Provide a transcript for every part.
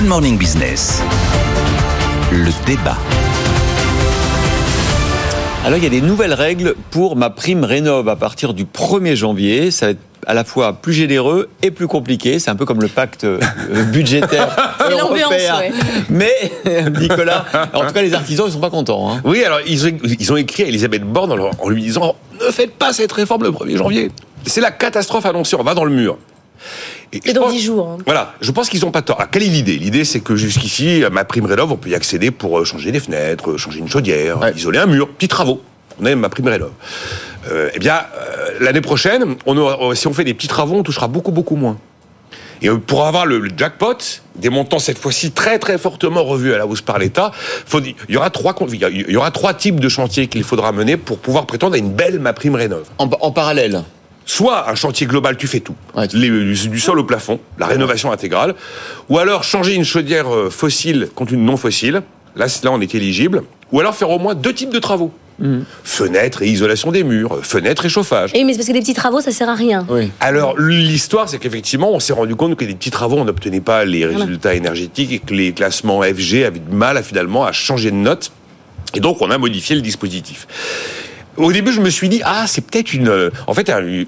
Good Morning Business. Le débat. Alors il y a des nouvelles règles pour ma prime rénov à partir du 1er janvier. Ça va être à la fois plus généreux et plus compliqué. C'est un peu comme le pacte euh, budgétaire C'est l'ambiance, européen. ouais. Mais Nicolas, en tout cas les artisans ils sont pas contents. hein. Oui, alors ils ont, ils ont écrit à Elisabeth Borne en lui disant ne faites pas cette réforme le 1er janvier. C'est la catastrophe annoncée, on va dans le mur. Et dans pense- 10 jours. hein. Voilà, je pense qu'ils n'ont pas tort. Alors, quelle est l'idée? L'idée, c'est que jusqu'ici, à ma prime rénov, on peut y accéder pour euh, changer des fenêtres, euh, changer une chaudière, Ouais. isoler un mur, petits travaux. On a ma prime rénov. Euh, eh bien, euh, l'année prochaine, on aura- si on fait des petits travaux, on touchera beaucoup, beaucoup moins. Et pour avoir le, le jackpot, des montants cette fois-ci très très fortement revus à la hausse par l'État, il y aura trois il y aura types de chantiers qu'il faudra mener pour pouvoir prétendre à une belle ma prime rénov. En, en parallèle. Soit un chantier global, tu fais tout, Ouais, tu- Les- du, du sol au plafond, la rénovation intégrale, ou alors changer une chaudière euh, fossile contre une non fossile. Là, là, on est éligible. Ou alors faire au moins deux types de travaux. Mhm. Fenêtres et isolation des murs, fenêtres et chauffage. Et mais c'est parce que les petits travaux, ça sert à rien. Oui. Alors, l'histoire, c'est qu'effectivement, on s'est rendu compte que des petits travaux, on n'obtenait pas les résultats énergétiques et que les classements FG avaient du mal à finalement à changer de note. Et donc, on a modifié le dispositif. Au début, je me suis dit, ah, c'est peut-être une, euh,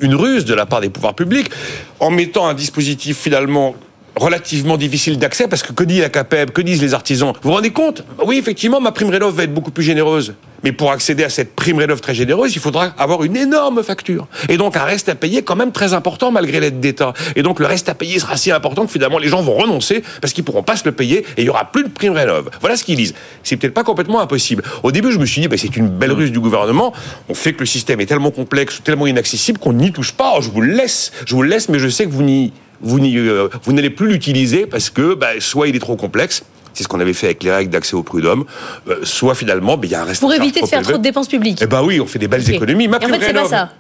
une ruse de la part des pouvoirs publics, en mettant un dispositif finalement relativement difficile d'accès, parce que que dit la CAPEB, que disent les artisans? Vous vous rendez compte? Oui, effectivement, ma prime rénov va être beaucoup plus généreuse. Mais pour accéder à cette prime rénov très généreuse, il faudra avoir une énorme facture. Et donc un reste à payer quand même très important malgré l'aide d'État. Et donc le reste à payer sera si important que finalement les gens vont renoncer parce qu'ils pourront pas se le payer et il y aura plus de prime rénov. Voilà ce qu'ils disent. C'est peut-être pas complètement impossible. Au début, je me suis dit, bah, c'est une belle ruse du gouvernement. On fait que le système est tellement complexe, tellement inaccessible qu'on n'y touche pas. Je vous le laisse, je vous le laisse, mais je sais que vous n'y vous euh, n'allez plus l'utiliser parce que bah, soit il est trop complexe, c'est ce qu'on avait fait avec les règles d'accès au prud'homme, euh, soit finalement bah, il y a un reste Pour éviter de faire élevé. trop de dépenses publiques. Eh ben oui, on fait des belles économies. Ma en fait, c'est pas ça.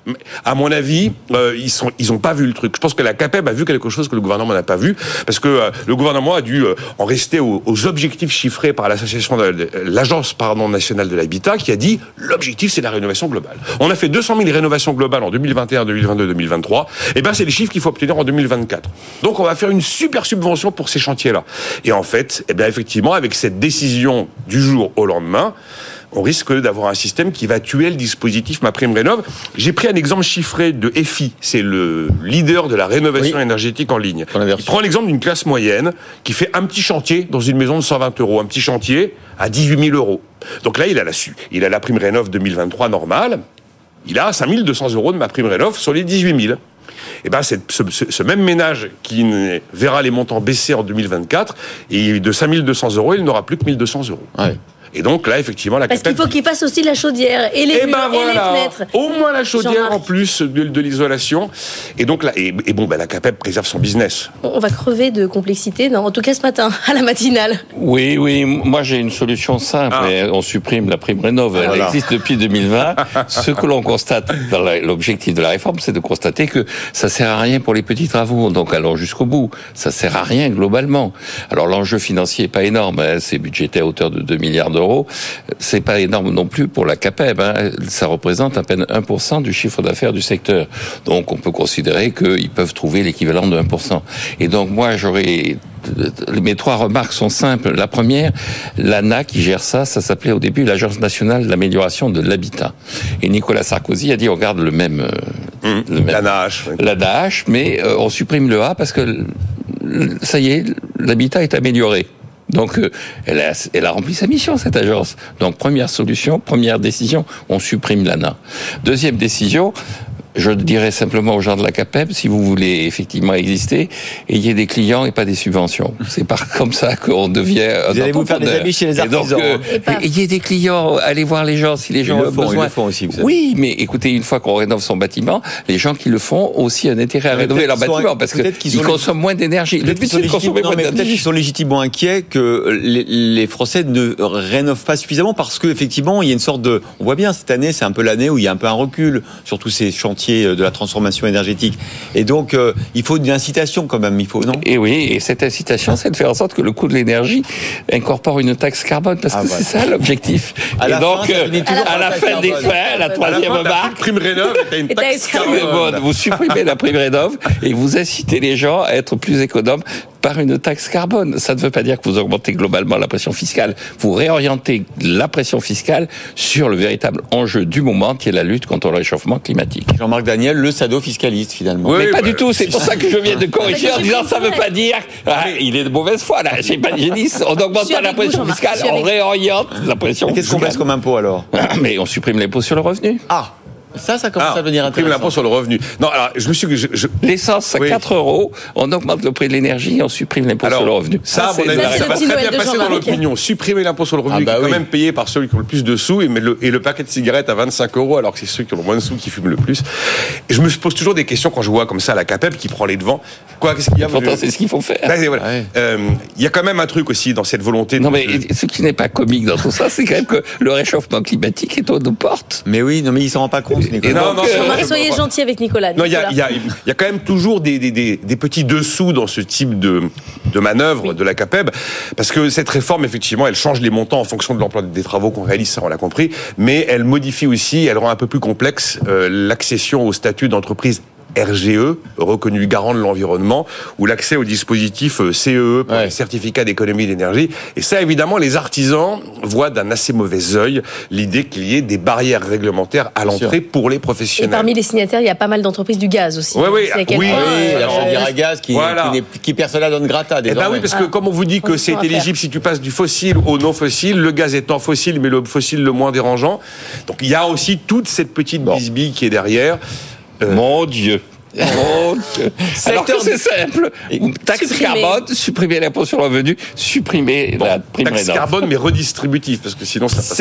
À mon avis, euh, ils sont, ils ont pas vu le truc. Je pense que la CAPEB a vu quelque chose que le gouvernement n'a pas vu, parce que euh, le gouvernement a dû en rester aux, aux objectifs chiffrés par l'association, l'agence pardon nationale de l'habitat, qui a dit l'objectif c'est la rénovation globale. On a fait 200 000 rénovations globales en 2021, 2022, 2023. Et ben c'est les chiffres qu'il faut obtenir en 2024. Donc on va faire une super subvention pour ces chantiers-là. Et en fait, eh bien effectivement, avec cette décision du jour au lendemain on risque d'avoir un système qui va tuer le dispositif Ma Prime Rénov. J'ai pris un exemple chiffré de EFI, c'est le leader de la rénovation Oui. énergétique en ligne. Il prend l'exemple d'une classe moyenne qui fait un petit chantier dans une maison de 120 euros, un petit chantier à 18 000 euros. Donc là, il a la, il a la prime Rénov 2023 normale, il a 5 200 euros de Ma Prime Rénov sur les 18 000. Et ben, ce, ce- même ménage qui verra les montants baisser en 2024, et de 5 200 euros, il n'aura plus que 1 200 euros. Et donc là, effectivement, la Parce qu'il faut qu'ils fassent aussi la chaudière et les et murs ben et les voilà, fenêtres. au moins la chaudière en plus de, de l'isolation. Et donc là, et, et bon, ben la CAPEB préserve son business. On va crever de complexité, non, en tout cas ce matin, à la matinale. Oui, oui, moi j'ai une solution simple. Ah. On supprime la prime rénov. Elle Voilà. existe depuis 2020. Ce que l'on constate dans l'objectif de la réforme, c'est de constater que ça sert à rien pour les petits travaux. Donc allons jusqu'au bout. Ça sert à rien globalement. Alors l'enjeu financier est pas énorme. hein. C'est budgété à hauteur de 2 milliards d'euros. C'est pas énorme non plus pour la CAPEB. hein. Ça représente à peine 1% du chiffre d'affaires du secteur. Donc on peut considérer qu'ils peuvent trouver l'équivalent de 1%. Et donc moi j'aurais mes trois remarques sont simples. La première, l'ANA qui gère ça, ça s'appelait au début l'Agence nationale d'amélioration de l'habitat. Et Nicolas Sarkozy a dit on garde le même, le même La nage. l'ANAH, mais euh, on supprime le A parce que ça y est, l'habitat est amélioré. Donc, euh, elle, a, elle a rempli sa mission, cette agence. Donc, première solution, première décision, on supprime l'ANA. Deuxième décision, je dirais simplement aux gens de la CAPEB, si vous voulez effectivement exister, ayez des clients et pas des subventions. C'est pas comme ça qu'on devient un Vous allez vous faire des amis chez les Et donc, artisans, euh, hein. Et pas- ayez des clients, allez voir les gens si les gens le ont font, ils besoin. le font aussi, vous savez. Oui, mais écoutez, une fois qu'on rénove son bâtiment, les gens qui le font ont aussi un intérêt à rénover leur bâtiment parce qu'ils consomment moins d'énergie. Le Peut-être but, qu'ils sont, c'est de consommer légitime- non, moins mais peut-être qu'ils d'énergie. sont légitimement inquiets que les, les Français ne rénovent pas suffisamment parce qu'effectivement, il y a une sorte de. On voit bien, cette année, c'est un peu l'année où il y a un peu un recul sur tous ces chantiers euh, de la transformation énergétique. Et donc, euh, il faut une incitation quand même, il faut, non? Et oui, et cette incitation, c'est de faire en sorte que le coût de l'énergie incorpore une taxe carbone, parce Ah, que voilà. c'est ça l'objectif. Et la donc, fin, euh, à la fin des fins, la troisième la marque, prime rénov une taxe carbone. Vous supprimez la prime rénov et vous incitez les gens à être plus économes par une taxe carbone. Ça ne veut pas dire que vous augmentez globalement la pression fiscale. Vous réorientez la pression fiscale sur le véritable enjeu du moment, qui est la lutte contre le réchauffement climatique. Jean-Marc Daniel, le sado fiscaliste finalement. Oui, Mais pas bah, du tout, c'est pour ça que je viens de corriger en disant ça veut ouais. pas dire ah, il est de mauvaise foi là. J'ai pas dit on n'augmente pas la pression fiscale, on réoriente la pression Qu'est-ce qu'on fiscale. baisse comme impôt alors? Mais on supprime l'impôt sur le revenu. Ah, ça, ça commence Ah, à devenir prime intéressant. l'impôt sur le revenu. Non, alors je me suis, je, je- L'essence à Oui. 4 euros, on augmente le prix de l'énergie, on supprime l'impôt sur le revenu. Ça, à c'est mon avis, ça le va très bien passer dans l'opinion. Supprimer l'impôt sur le revenu, Ah bah qui est quand oui. même payé par ceux qui ont le plus de sous, et, mais le, et le paquet de cigarettes à 25 euros, alors que c'est ceux qui ont le moins de sous qui fument le plus. Et je me pose toujours des questions quand je vois comme ça la CAPEP qui prend les devants. Quoi, qu'est-ce qu'il y a Pourtant, c'est ce qu'il faut faire. Voilà. Ouais. Euh, Il y a quand même un truc aussi dans cette volonté. de- Non mais ce qui n'est pas comique dans tout ça, c'est quand même que le réchauffement climatique est aux nos portes. Mais oui, non, mais il s'en rend pas compte, Nicolas. Non, donc, non, euh, soyez gentil avec Nicolas. Non, il y a, Nicolas. il y, a, il y a quand même toujours des, des, des, des petits dessous dans ce type de, de manœuvre de la CAPEB, parce que cette réforme, effectivement, elle change les montants en fonction de l'emploi des travaux qu'on réalise, ça on l'a compris, mais elle modifie aussi, elle rend un peu plus complexe euh, l'accession au statut d'entreprise RGE, reconnu garant de l'environnement, ou l'accès au dispositif euh, CEE pour Ouais. les certificats d'économie d'énergie. Et ça, évidemment, les artisans voient d'un assez mauvais œil l'idée qu'il y ait des barrières réglementaires à l'entrée pour les Et professionnels. parmi les signataires, il y a pas mal d'entreprises du gaz aussi. Oui, oui, à quel oui, Ah oui, euh, la chaudière à gaz qui, Voilà. qui, qui personne la donne grata Eh ben oui, parce que Ah. comme on vous dit que c'est éligible si tu passes du fossile au non fossile, le gaz étant fossile, mais le fossile le moins dérangeant. Donc il y a aussi toute cette petite Bon. bisbille qui est derrière. Euh, Mon Dieu. Mon Dieu. Alors que c'est simple. Taxe Supprimer. carbone, supprimer l'impôt sur le revenu, supprimer la prime taxe carbone, mais redistributif, parce que sinon ça passe